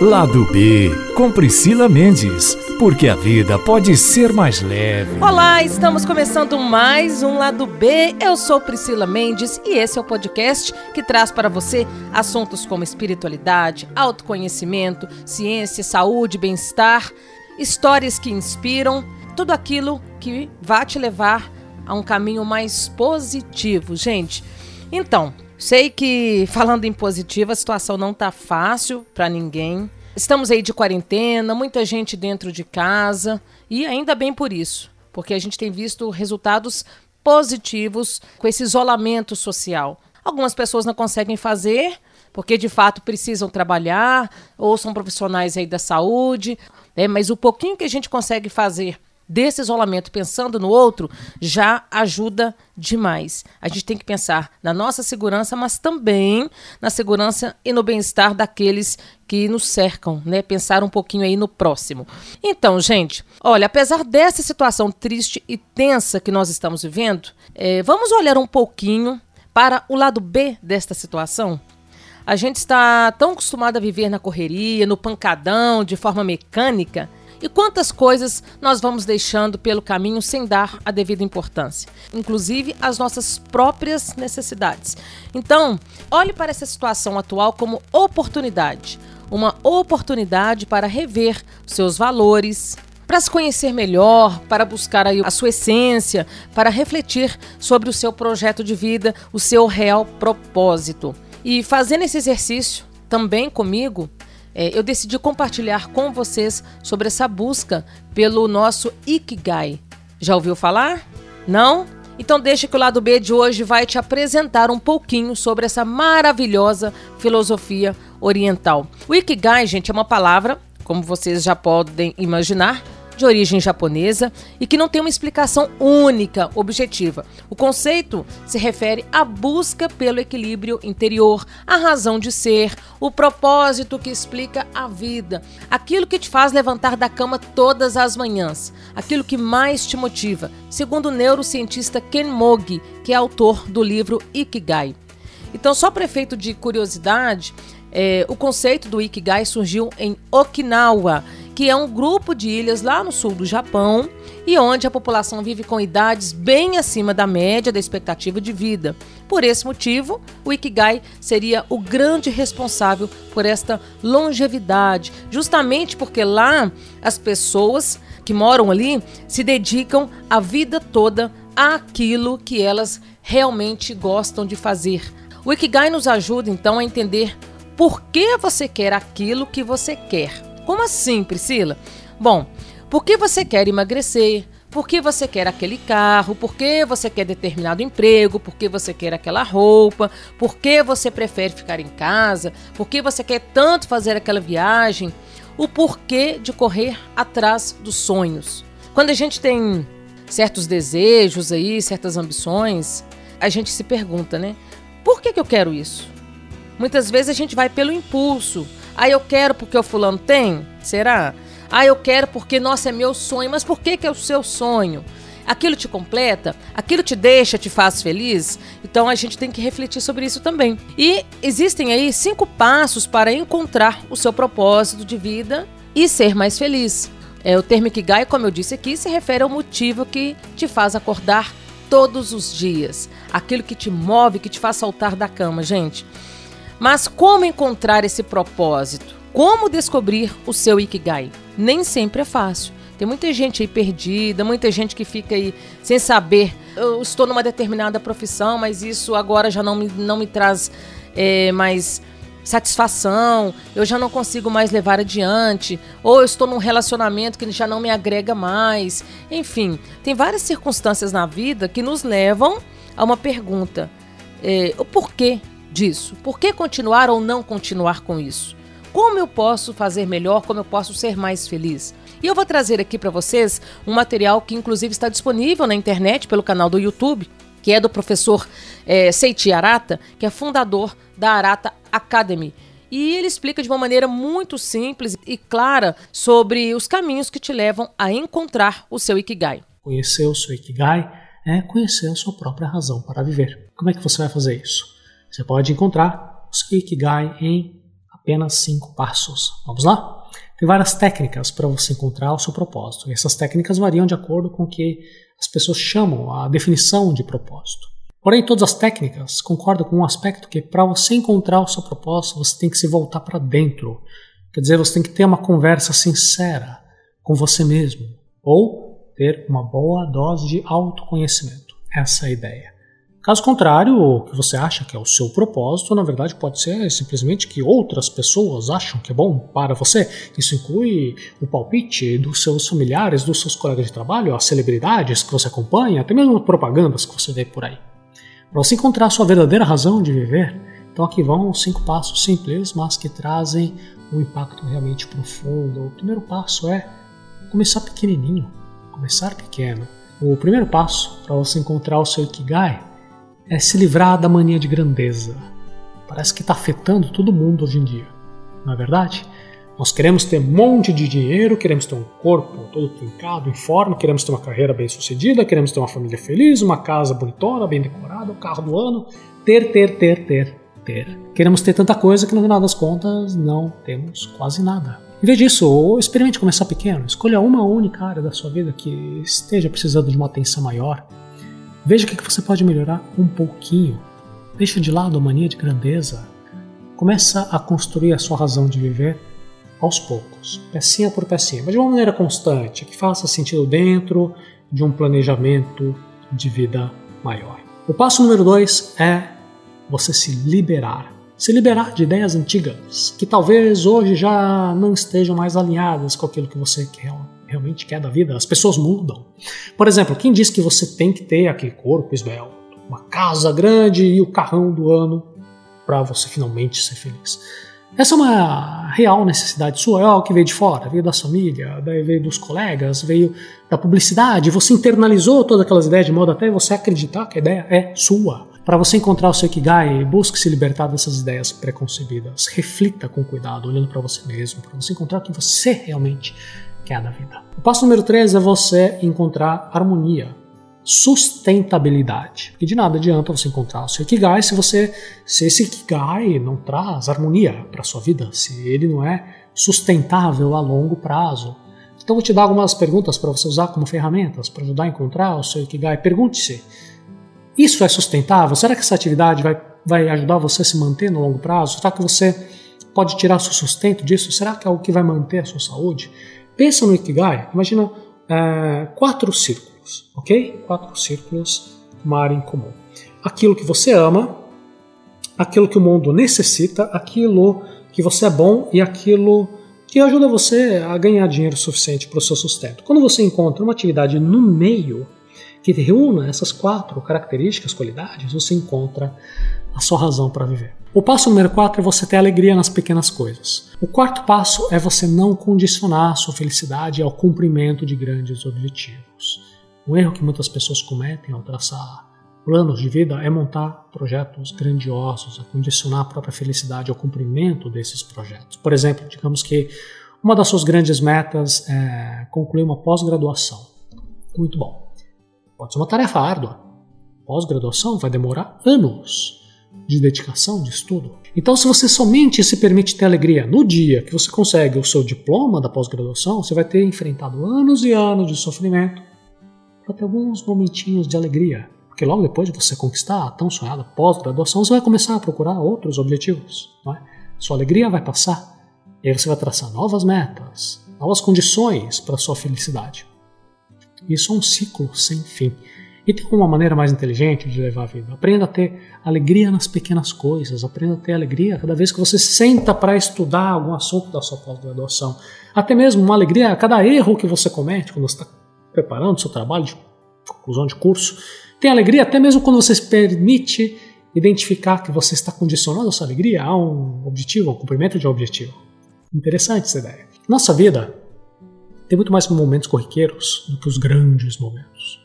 Lado B, com Priscila Mendes, porque a vida pode ser mais leve. Olá, estamos começando mais um Lado B. Eu sou Priscila Mendes e esse é o podcast que traz para você assuntos como espiritualidade, autoconhecimento, ciência, saúde, bem-estar, histórias que inspiram, tudo aquilo que vai te levar a um caminho mais positivo, gente. Então, Sei que, falando em positivo, a situação não tá fácil para ninguém. Estamos aí de quarentena, muita gente dentro de casa e ainda bem por isso, porque a gente tem visto resultados positivos com esse isolamento social. Algumas pessoas não conseguem fazer porque de fato precisam trabalhar ou são profissionais aí da saúde, né? mas o pouquinho que a gente consegue fazer desse isolamento pensando no outro já ajuda demais. A gente tem que pensar na nossa segurança, mas também na segurança e no bem-estar daqueles que nos cercam, né? Pensar um pouquinho aí no próximo. Então, gente, olha, apesar dessa situação triste e tensa que nós estamos vivendo, é, vamos olhar um pouquinho para o lado B desta situação. A gente está tão acostumado a viver na correria, no pancadão, de forma mecânica, e quantas coisas nós vamos deixando pelo caminho sem dar a devida importância, inclusive as nossas próprias necessidades. Então, olhe para essa situação atual como oportunidade uma oportunidade para rever seus valores, para se conhecer melhor, para buscar a sua essência, para refletir sobre o seu projeto de vida, o seu real propósito. E fazendo esse exercício também comigo, é, eu decidi compartilhar com vocês sobre essa busca pelo nosso Ikigai. Já ouviu falar? Não? Então deixa que o lado B de hoje vai te apresentar um pouquinho sobre essa maravilhosa filosofia oriental. O Ikigai, gente, é uma palavra, como vocês já podem imaginar, de origem japonesa e que não tem uma explicação única, objetiva. O conceito se refere à busca pelo equilíbrio interior, a razão de ser, o propósito que explica a vida, aquilo que te faz levantar da cama todas as manhãs, aquilo que mais te motiva, segundo o neurocientista Ken Mogi, que é autor do livro Ikigai. Então, só para efeito de curiosidade, é, o conceito do Ikigai surgiu em Okinawa que é um grupo de ilhas lá no sul do Japão e onde a população vive com idades bem acima da média da expectativa de vida. Por esse motivo, o Ikigai seria o grande responsável por esta longevidade, justamente porque lá as pessoas que moram ali se dedicam a vida toda àquilo que elas realmente gostam de fazer. O Ikigai nos ajuda então a entender por que você quer aquilo que você quer como assim, Priscila? Bom, por que você quer emagrecer? Por que você quer aquele carro? Por que você quer determinado emprego? Por que você quer aquela roupa? Por que você prefere ficar em casa? Por que você quer tanto fazer aquela viagem? O porquê de correr atrás dos sonhos. Quando a gente tem certos desejos aí, certas ambições, a gente se pergunta, né? Por que, que eu quero isso? Muitas vezes a gente vai pelo impulso, ah, eu quero porque o fulano tem? Será? Ah, eu quero porque, nossa, é meu sonho. Mas por que, que é o seu sonho? Aquilo te completa? Aquilo te deixa, te faz feliz? Então a gente tem que refletir sobre isso também. E existem aí cinco passos para encontrar o seu propósito de vida e ser mais feliz. É, o termo Ikigai, como eu disse aqui, se refere ao motivo que te faz acordar todos os dias. Aquilo que te move, que te faz saltar da cama, gente. Mas como encontrar esse propósito? Como descobrir o seu Ikigai? Nem sempre é fácil. Tem muita gente aí perdida, muita gente que fica aí sem saber. Eu estou numa determinada profissão, mas isso agora já não me, não me traz é, mais satisfação, eu já não consigo mais levar adiante, ou eu estou num relacionamento que já não me agrega mais. Enfim, tem várias circunstâncias na vida que nos levam a uma pergunta: é, o porquê disso? Por que continuar ou não continuar com isso? Como eu posso fazer melhor? Como eu posso ser mais feliz? E eu vou trazer aqui para vocês um material que, inclusive, está disponível na internet pelo canal do YouTube, que é do professor é, Seiti Arata, que é fundador da Arata Academy. E ele explica de uma maneira muito simples e clara sobre os caminhos que te levam a encontrar o seu Ikigai. Conhecer o seu Ikigai é conhecer a sua própria razão para viver. Como é que você vai fazer isso? Você pode encontrar o seu Ikigai em Apenas cinco passos. Vamos lá? Tem várias técnicas para você encontrar o seu propósito. E essas técnicas variam de acordo com o que as pessoas chamam a definição de propósito. Porém, todas as técnicas concordam com um aspecto que para você encontrar o seu propósito, você tem que se voltar para dentro. Quer dizer, você tem que ter uma conversa sincera com você mesmo ou ter uma boa dose de autoconhecimento. Essa é a ideia. Caso contrário, o que você acha que é o seu propósito, na verdade pode ser simplesmente que outras pessoas acham que é bom para você. Isso inclui o palpite dos seus familiares, dos seus colegas de trabalho, as celebridades que você acompanha, até mesmo propagandas que você vê por aí. Para você encontrar a sua verdadeira razão de viver, então aqui vão cinco passos simples, mas que trazem um impacto realmente profundo. O primeiro passo é começar pequenininho, começar pequeno. O primeiro passo para você encontrar o seu Ikigai é se livrar da mania de grandeza. Parece que está afetando todo mundo hoje em dia, não é verdade? Nós queremos ter um monte de dinheiro, queremos ter um corpo todo trincado, em forma, queremos ter uma carreira bem sucedida, queremos ter uma família feliz, uma casa bonitona, bem decorada, o um carro do ano. Ter, ter, ter, ter, ter. Queremos ter tanta coisa que no final das contas não temos quase nada. Em vez disso, experimente começar pequeno. Escolha uma única área da sua vida que esteja precisando de uma atenção maior Veja o que você pode melhorar um pouquinho. Deixa de lado a mania de grandeza. Começa a construir a sua razão de viver aos poucos, pecinha por pecinha, mas de uma maneira constante, que faça sentido dentro de um planejamento de vida maior. O passo número dois é você se liberar. Se liberar de ideias antigas, que talvez hoje já não estejam mais alinhadas com aquilo que você quer realmente quer da vida. As pessoas mudam. Por exemplo, quem diz que você tem que ter aquele corpo esbelto, uma casa grande e o carrão do ano para você finalmente ser feliz? Essa é uma real necessidade sua, é algo que veio de fora, veio da família, veio dos colegas, veio da publicidade. Você internalizou todas aquelas ideias de modo até você acreditar que a ideia é sua. Para você encontrar o seu Ikigai, busque se libertar dessas ideias preconcebidas. Reflita com cuidado, olhando para você mesmo, para você encontrar o que você realmente que é a da vida. O passo número 3 é você encontrar harmonia, sustentabilidade. Porque de nada adianta você encontrar o seu Ikigai se você se esse Ikigai não traz harmonia para sua vida, se ele não é sustentável a longo prazo. Então vou te dar algumas perguntas para você usar como ferramentas para ajudar a encontrar o seu Ikigai. Pergunte-se: isso é sustentável? Será que essa atividade vai, vai ajudar você a se manter no longo prazo? Será que você pode tirar seu sustento disso? Será que é algo que vai manter a sua saúde? Pensa no Ikigai, imagina uh, quatro círculos, ok? Quatro círculos, uma área em comum. Aquilo que você ama, aquilo que o mundo necessita, aquilo que você é bom e aquilo que ajuda você a ganhar dinheiro suficiente para o seu sustento. Quando você encontra uma atividade no meio que reúna essas quatro características, qualidades, você encontra a sua razão para viver. O passo número 4 é você ter alegria nas pequenas coisas. O quarto passo é você não condicionar sua felicidade ao cumprimento de grandes objetivos. Um erro que muitas pessoas cometem ao traçar planos de vida é montar projetos grandiosos, a condicionar a própria felicidade ao cumprimento desses projetos. Por exemplo, digamos que uma das suas grandes metas é concluir uma pós-graduação. Muito bom. Pode ser uma tarefa árdua. Pós-graduação vai demorar anos de dedicação, de estudo. Então, se você somente se permite ter alegria no dia que você consegue o seu diploma da pós-graduação, você vai ter enfrentado anos e anos de sofrimento para ter alguns momentinhos de alegria. Porque logo depois de você conquistar a tão sonhada pós-graduação, você vai começar a procurar outros objetivos. Não é? Sua alegria vai passar e aí você vai traçar novas metas, novas condições para sua felicidade. Isso é um ciclo sem fim. E tem uma maneira mais inteligente de levar a vida. Aprenda a ter alegria nas pequenas coisas. Aprenda a ter alegria cada vez que você senta para estudar algum assunto da sua pós-graduação. Até mesmo uma alegria a cada erro que você comete quando você está preparando seu trabalho de conclusão de curso. Tem alegria até mesmo quando você se permite identificar que você está condicionando a sua alegria a um objetivo, ao cumprimento de um objetivo. Interessante essa ideia. Nossa vida tem muito mais momentos corriqueiros do que os grandes momentos.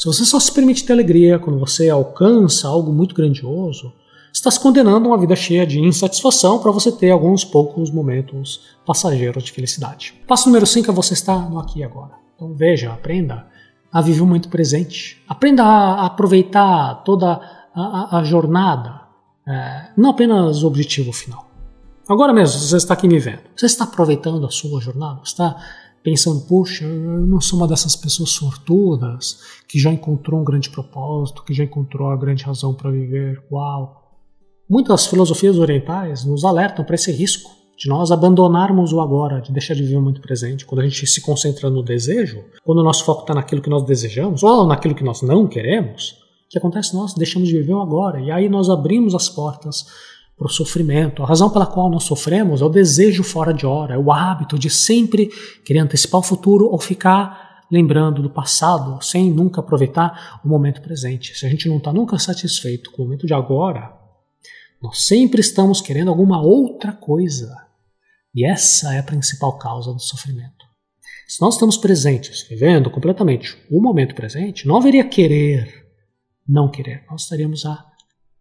Se você só se permite ter alegria quando você alcança algo muito grandioso, está se condenando a uma vida cheia de insatisfação para você ter alguns poucos momentos passageiros de felicidade. Passo número 5 é você estar no aqui e agora. Então veja, aprenda a viver o presente. Aprenda a aproveitar toda a, a, a jornada, é, não apenas o objetivo final. Agora mesmo, você está aqui me vendo. Você está aproveitando a sua jornada? Está pensando, puxa, eu não sou uma dessas pessoas sortudas que já encontrou um grande propósito, que já encontrou a grande razão para viver. Uau! Muitas filosofias orientais nos alertam para esse risco de nós abandonarmos o agora, de deixar de viver muito presente. Quando a gente se concentra no desejo, quando o nosso foco está naquilo que nós desejamos ou naquilo que nós não queremos, o que acontece? Nós deixamos de viver o agora e aí nós abrimos as portas para o sofrimento. A razão pela qual nós sofremos é o desejo fora de hora, é o hábito de sempre querer antecipar o futuro ou ficar lembrando do passado sem nunca aproveitar o momento presente. Se a gente não está nunca satisfeito com o momento de agora, nós sempre estamos querendo alguma outra coisa. E essa é a principal causa do sofrimento. Se nós estamos presentes, vivendo completamente o momento presente, não haveria querer, não querer. Nós estaríamos a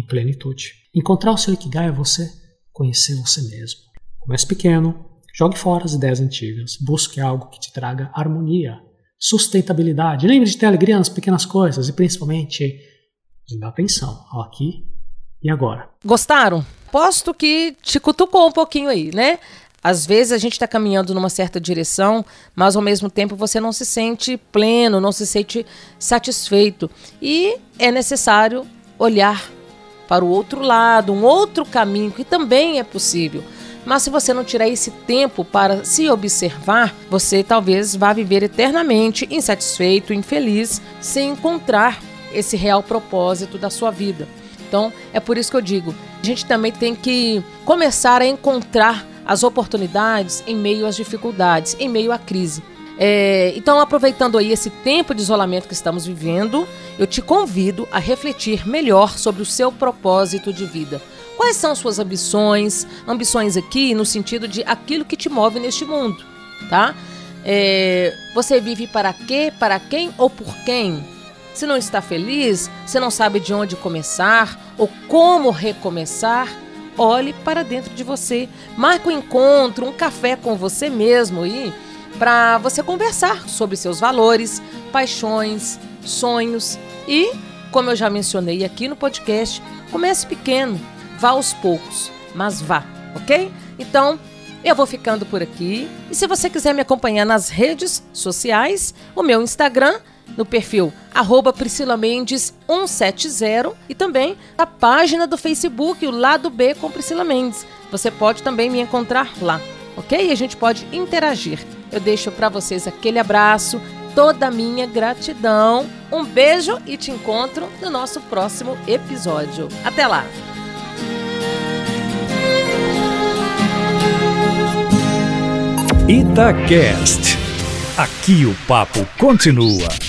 em plenitude. Encontrar o seu Ikigai é você conhecer você mesmo. Comece pequeno, jogue fora as ideias antigas, busque algo que te traga harmonia, sustentabilidade. Lembre de ter alegria nas pequenas coisas e principalmente de dar atenção ao aqui e agora. Gostaram? Posto que te cutucou um pouquinho aí, né? Às vezes a gente está caminhando numa certa direção, mas ao mesmo tempo você não se sente pleno, não se sente satisfeito. E é necessário olhar para o outro lado, um outro caminho que também é possível. Mas se você não tirar esse tempo para se observar, você talvez vá viver eternamente insatisfeito, infeliz, sem encontrar esse real propósito da sua vida. Então, é por isso que eu digo, a gente também tem que começar a encontrar as oportunidades em meio às dificuldades, em meio à crise. É, então, aproveitando aí esse tempo de isolamento que estamos vivendo, eu te convido a refletir melhor sobre o seu propósito de vida. Quais são suas ambições? Ambições aqui no sentido de aquilo que te move neste mundo, tá? É, você vive para quê, para quem ou por quem? Se não está feliz, se não sabe de onde começar ou como recomeçar, olhe para dentro de você. Marque um encontro, um café com você mesmo e para você conversar sobre seus valores, paixões, sonhos e, como eu já mencionei aqui no podcast, comece pequeno, vá aos poucos, mas vá, ok? Então, eu vou ficando por aqui. E se você quiser me acompanhar nas redes sociais, o meu Instagram, no perfil arroba Priscila Mendes 170 e também a página do Facebook, o Lado B com Priscila Mendes. Você pode também me encontrar lá, ok? E a gente pode interagir. Eu deixo para vocês aquele abraço, toda a minha gratidão. Um beijo e te encontro no nosso próximo episódio. Até lá! Itacast. Aqui o papo continua.